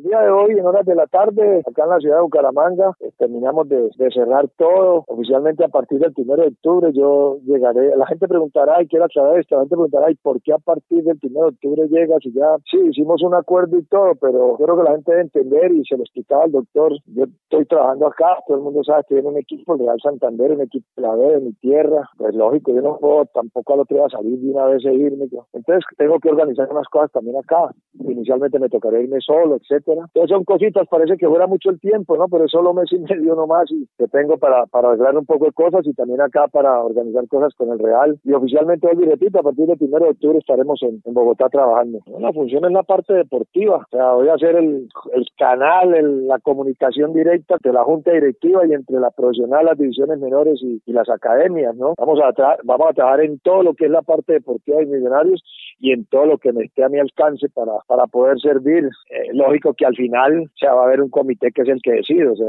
El día de hoy, en horas de la tarde, acá en la ciudad de Bucaramanga, eh, terminamos de, cerrar todo. Oficialmente a partir del primero de octubre yo llegaré. La gente preguntará, y quiero aclarar esto, la gente preguntará, ¿y por qué a partir del primero de octubre llega? Si ya, sí, hicimos un acuerdo y todo, pero creo que la gente debe entender y se lo explicaba al doctor. Yo estoy trabajando acá, todo el mundo sabe que tiene un equipo, el Real Santander, un equipo de la B de mi tierra. Pues lógico, yo no puedo tampoco al otro día salir de una vez e irme. Entonces tengo que organizar unas cosas también acá. Inicialmente me tocaría irme solo, etcétera. Entonces son cositas, parece que fuera mucho el tiempo, ¿no? Pero es solo mes y medio nomás y que tengo para, para arreglar un poco de cosas y también acá para organizar cosas con el Real. Y oficialmente hoy, repito, a partir del primero de octubre estaremos en, Bogotá trabajando. La función es la parte deportiva. O sea, voy a hacer el, el canal, la comunicación directa entre la junta directiva y entre la profesional, las divisiones menores y, las academias, ¿no? Vamos a, vamos a trabajar en todo lo que es la parte deportiva de Millonarios y en todo lo que me esté a mi alcance para, para poder servir. Eh, lógico que al final se va a haber un comité que es el que decide, o sea,